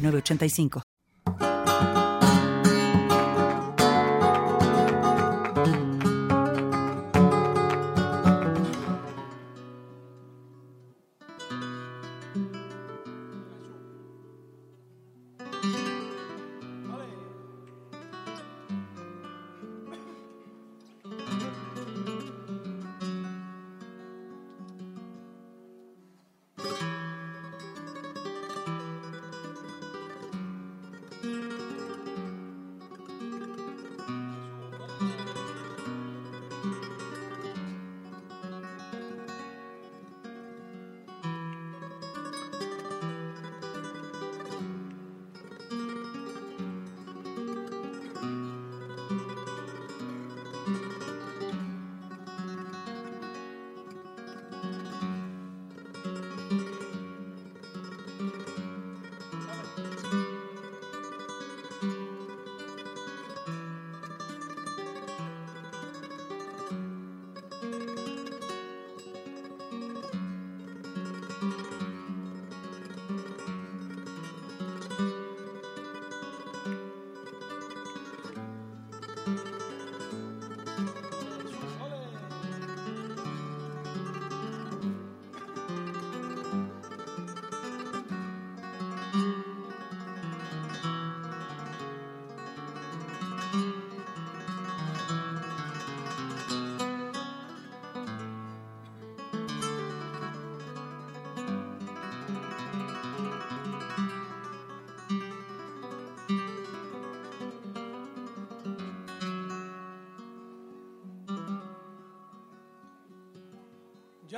985.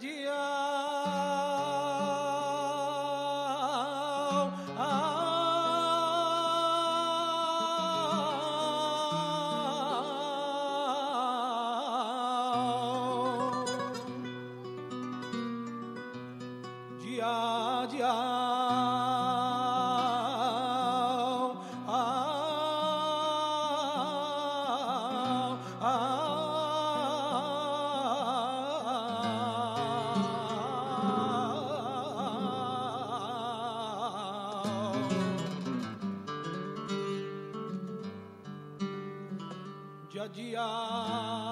Ya, Ya,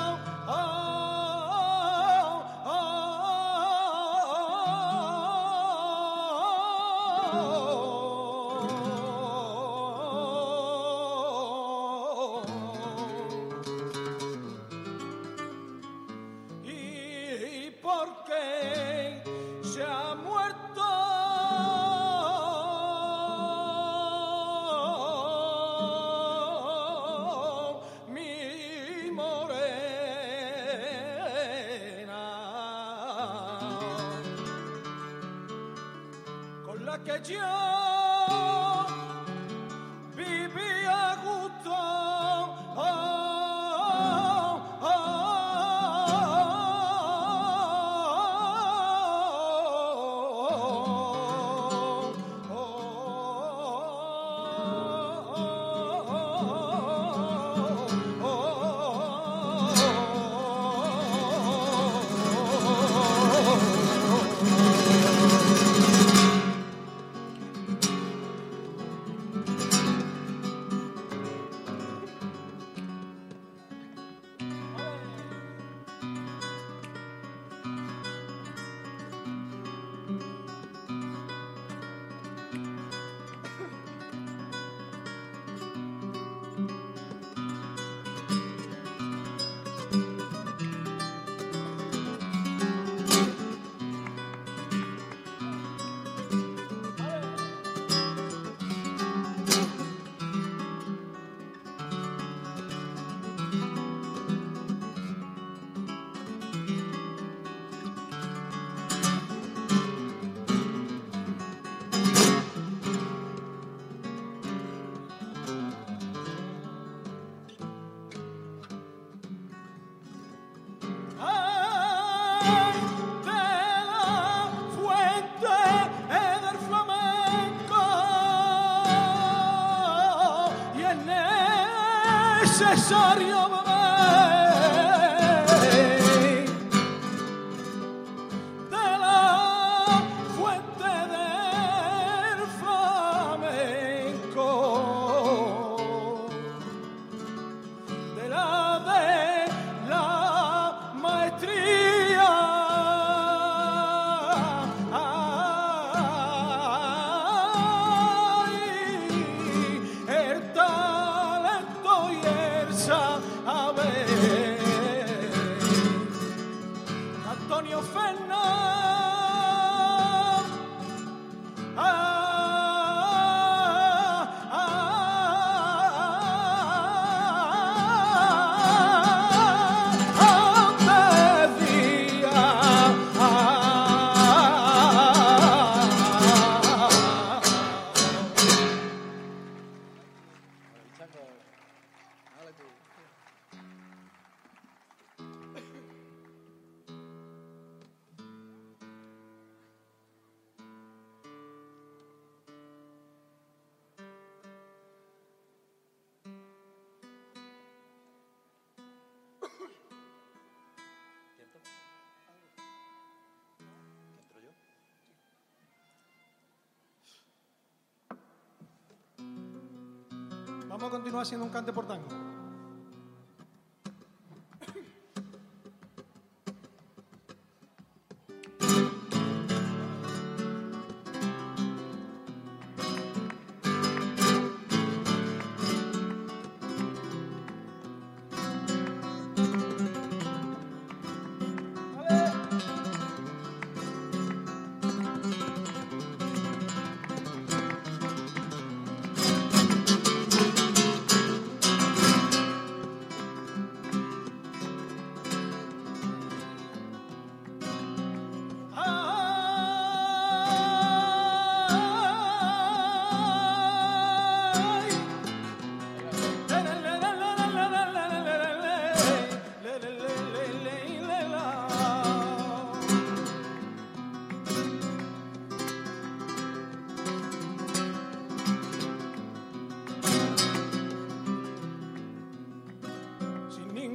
Continuar haciendo un cante por tango.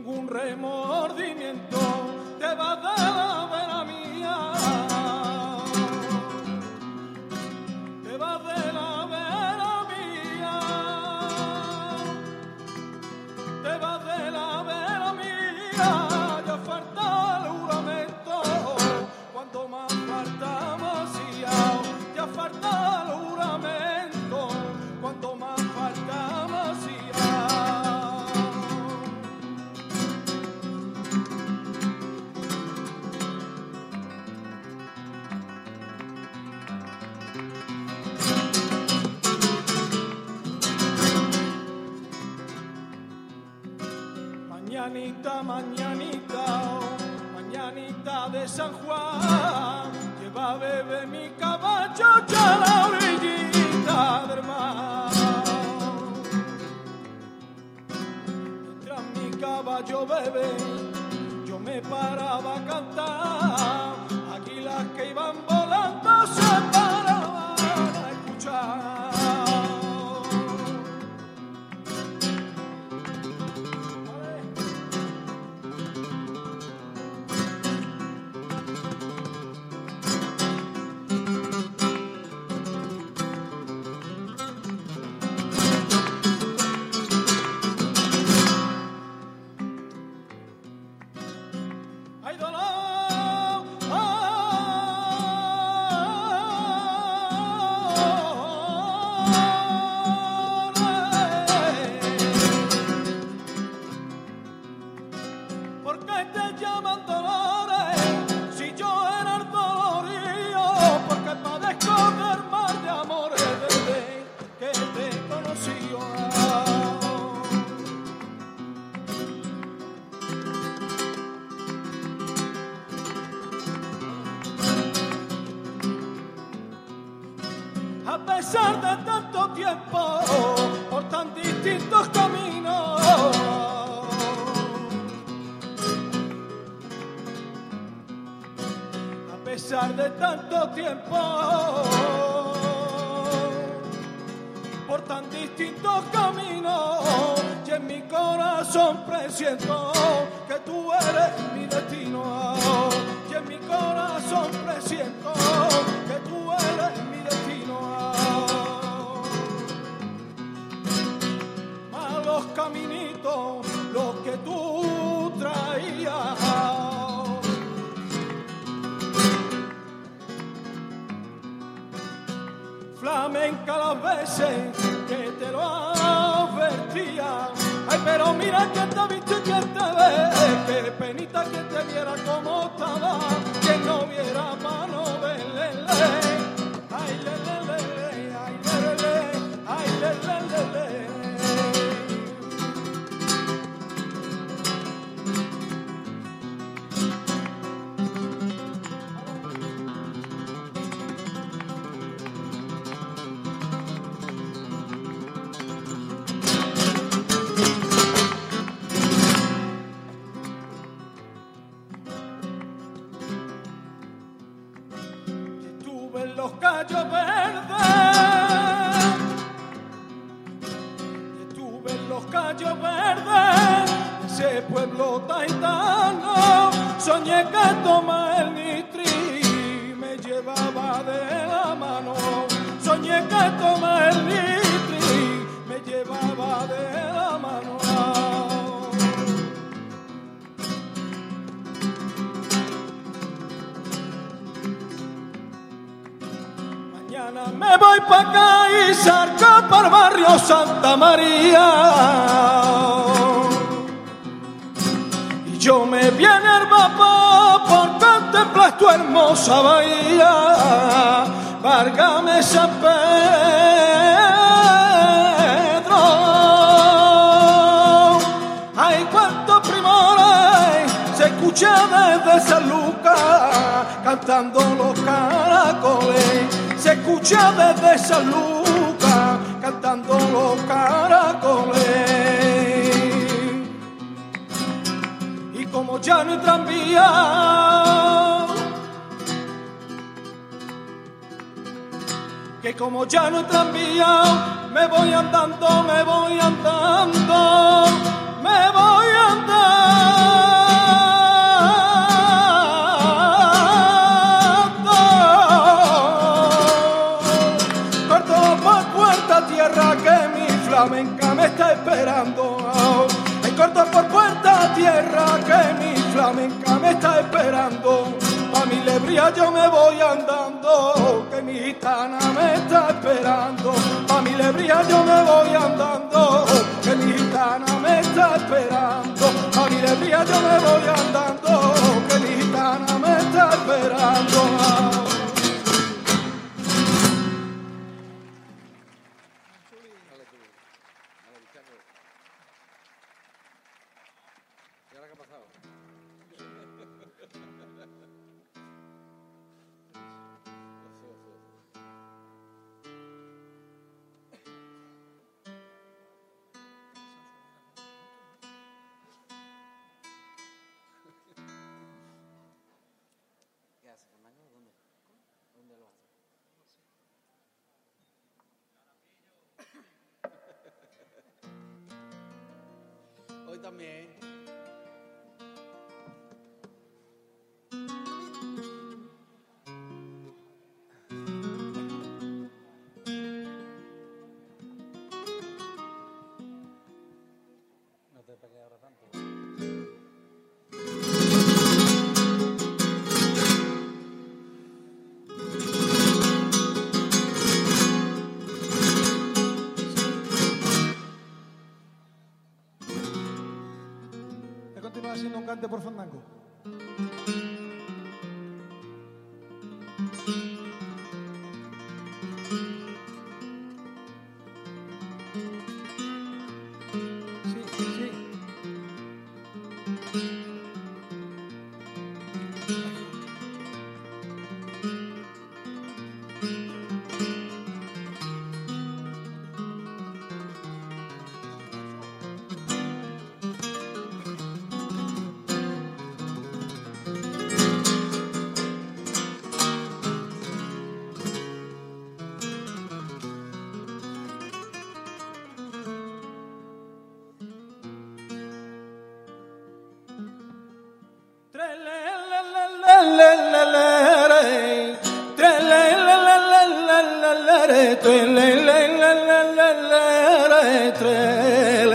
ningún remordimiento te va a dar. San Juan, lleva bebé mi caballo a la orillita del mar. Mientras mi caballo bebe, yo me paraba a cantar, águilas que iban volando se paraban a escuchar. De tanto tiempo, por tan distintos caminos, y en mi corazón presiento flamenca las veces que te lo advertía. Ay, pero mira que te viste y que te ve, que penita que te viera como estaba, que no viera mano verle. Soñé que toma el nitri, me llevaba de la mano, soñé que toma el nitri, me llevaba de la mano. Mañana me voy para acá y sarco para el barrio Santa María. Yo me viene el vapor por contemplar tu hermosa bahía. Várgame San Pedro. Ay, cuántos primores se escucha desde San Lucas cantando los caracoles. Se escucha desde San Lucas cantando los caracoles. Como ya no hay tranvía, que como ya no hay tranvía, me voy andando, me voy andando, me voy andando. Corto por puerta tierra que mi flamenca me está esperando. Ay, corto por puerta tierra que mi flamenca me está esperando. A mi lebría yo me voy andando, que mi gitana me está esperando. A mi lebría yo me voy andando, que mi gitana me está esperando. A mi lebría yo me voy andando, que mi gitana me está esperando. Hoy continuar haciendo un cante por fandango. Ay,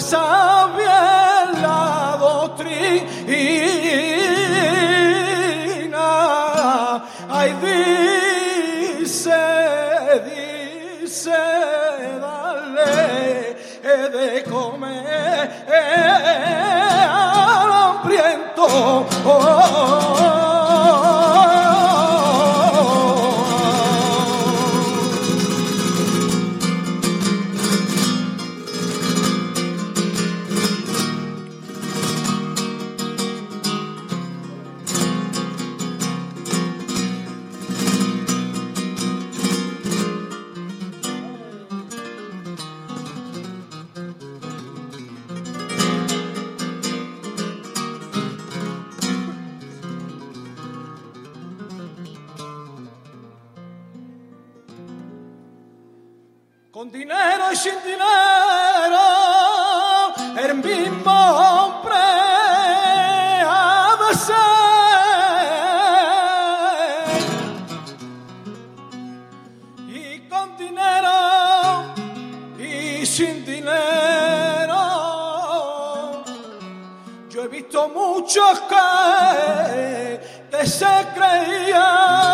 repasad bien la doctrina. Ay, dice, dice, dale de comer al hambriento. Con dinero y sin dinero, el mismo hombre de ser. Y con dinero y sin dinero, yo he visto muchos que se creían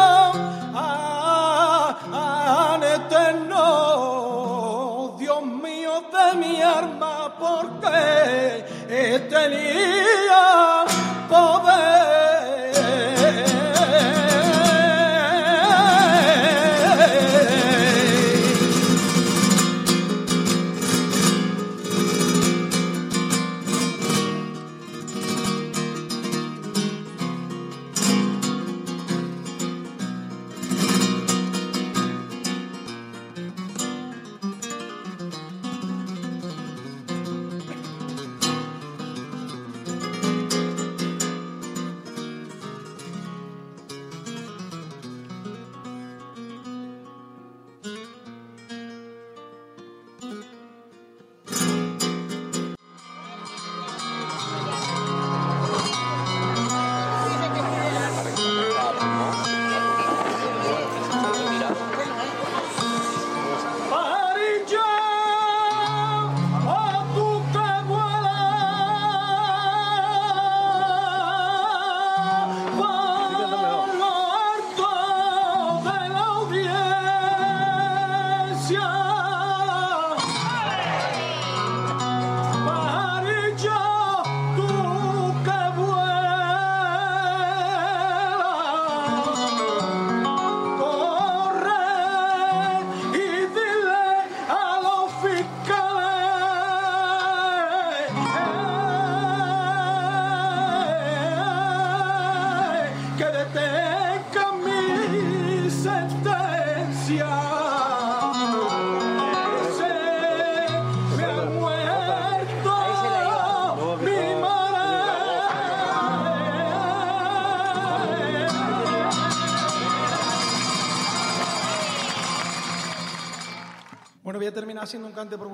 haciendo un cante por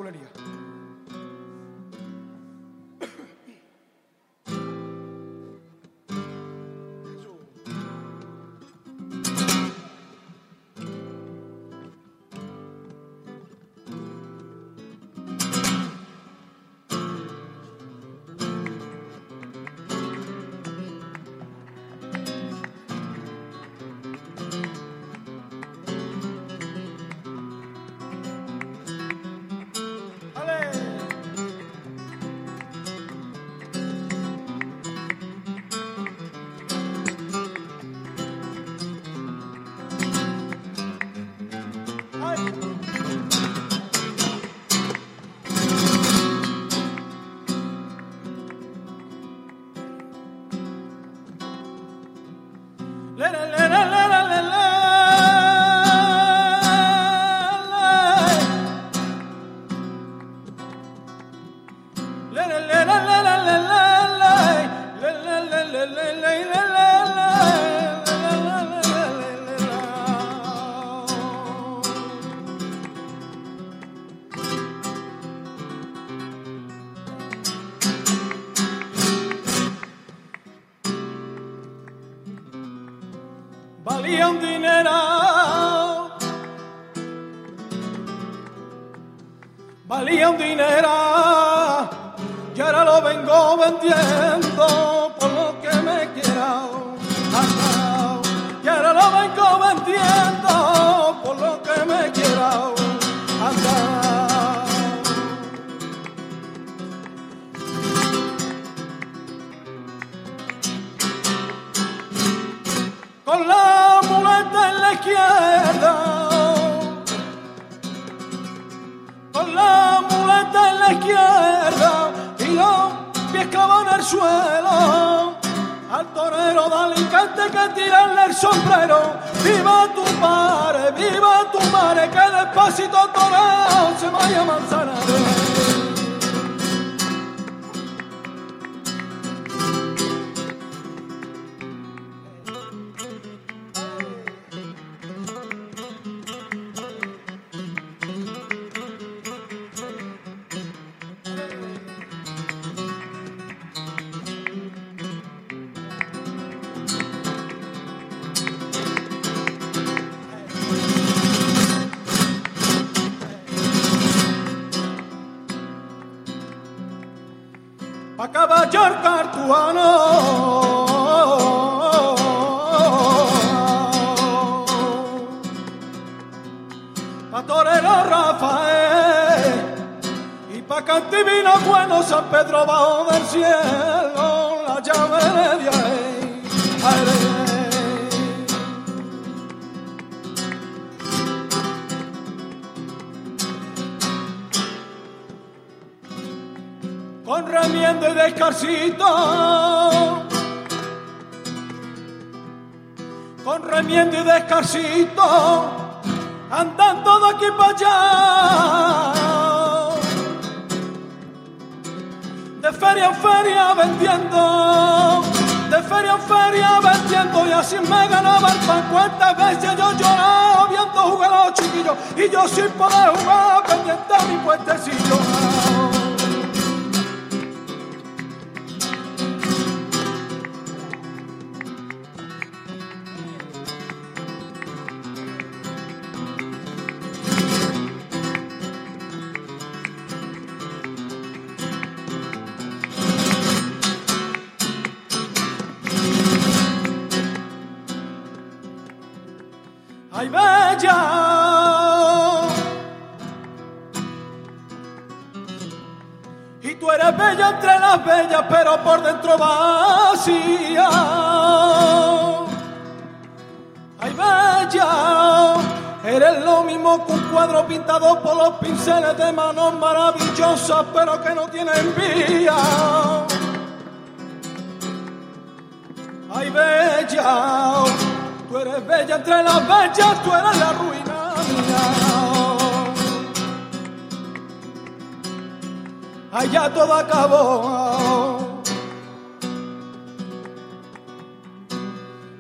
valía un dinero. Valía un dinero y ahora lo vengo vendiendo Al torero de Alicante que tirarle el sombrero. Viva tu madre, viva tu madre, que despacito torero se vaya manzana. Descarsito. Con remiendo y descarsito, andando de aquí para allá. De feria en feria vendiendo, de feria en feria vendiendo, y así me ganaba el pan. Cuántas veces yo lloraba viendo jugar a los chiquillos, y yo sin poder jugar pendiente a mi puentecillo. Y tú eres bella entre las bellas, pero por dentro vacía. ¡Ay, bella! Eres lo mismo que un cuadro pintado por los pinceles de manos maravillosas, pero que no tienen vía. ¡Ay, bella! Tú eres bella entre las bellas, tú eres la ruina mía. Allá todo acabó.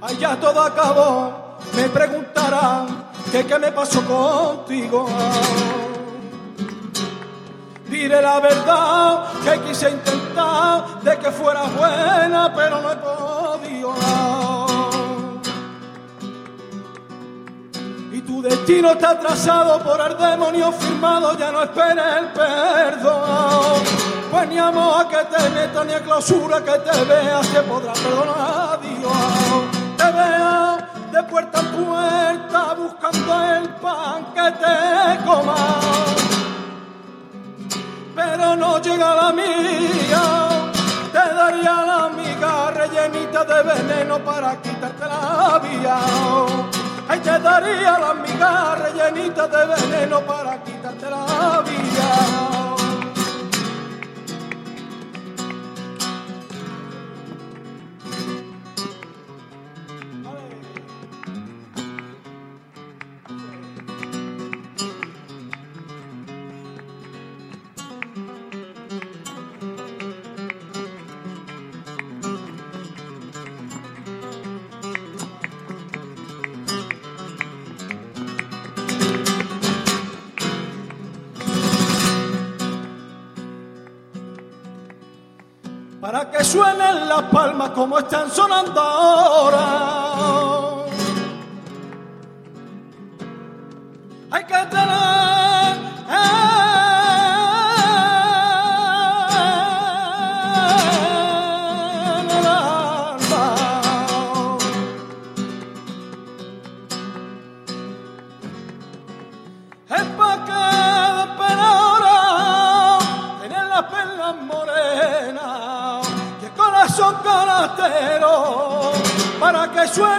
Allá todo acabó. Me preguntarán que qué me pasó contigo. Diré la verdad que quise intentar de que fuera buena, pero no he podido. Destino está trazado por el demonio firmado, ya no esperes el perdón. Pues ni amor que te meta ni a clausura que te veas que podrá perdonar Dios. Te vea de puerta en puerta buscando el pan que te comas pero no llega la mía. Te daría la amiga rellenita de veneno para quitarte la vida. Ay, te daría la amiga rellenita de veneno para quitarte la vida. Que suenen las palmas como están sonando ahora.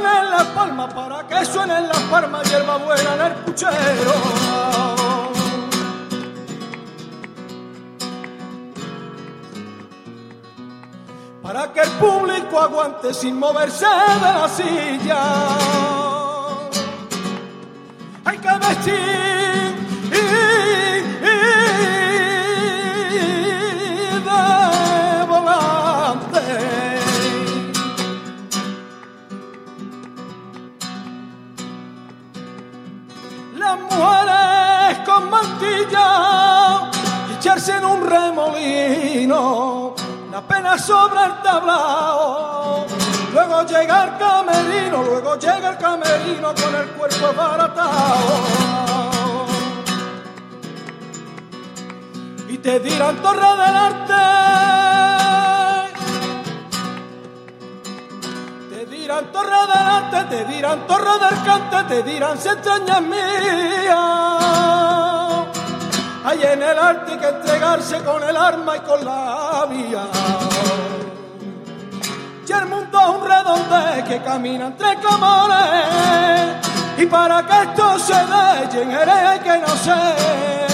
Suenen las palmas, para que suenen las palmas hierba buena en el puchero. Para que el público aguante sin moverse de la silla hay que vestir mantilla y echarse en un remolino, la pena sobre el tablao. Luego llega el camerino, luego llega el camerino con el cuerpo baratado. Y te dirán torre del arte. Te dirán torre del arte, te dirán torre del cante, te dirán se extrañas mías. Hay en el arte que entregarse con el arma y con la vía. Y el mundo es un redonde que camina entre clamores. Y para que esto se dé, quién eres que no sé.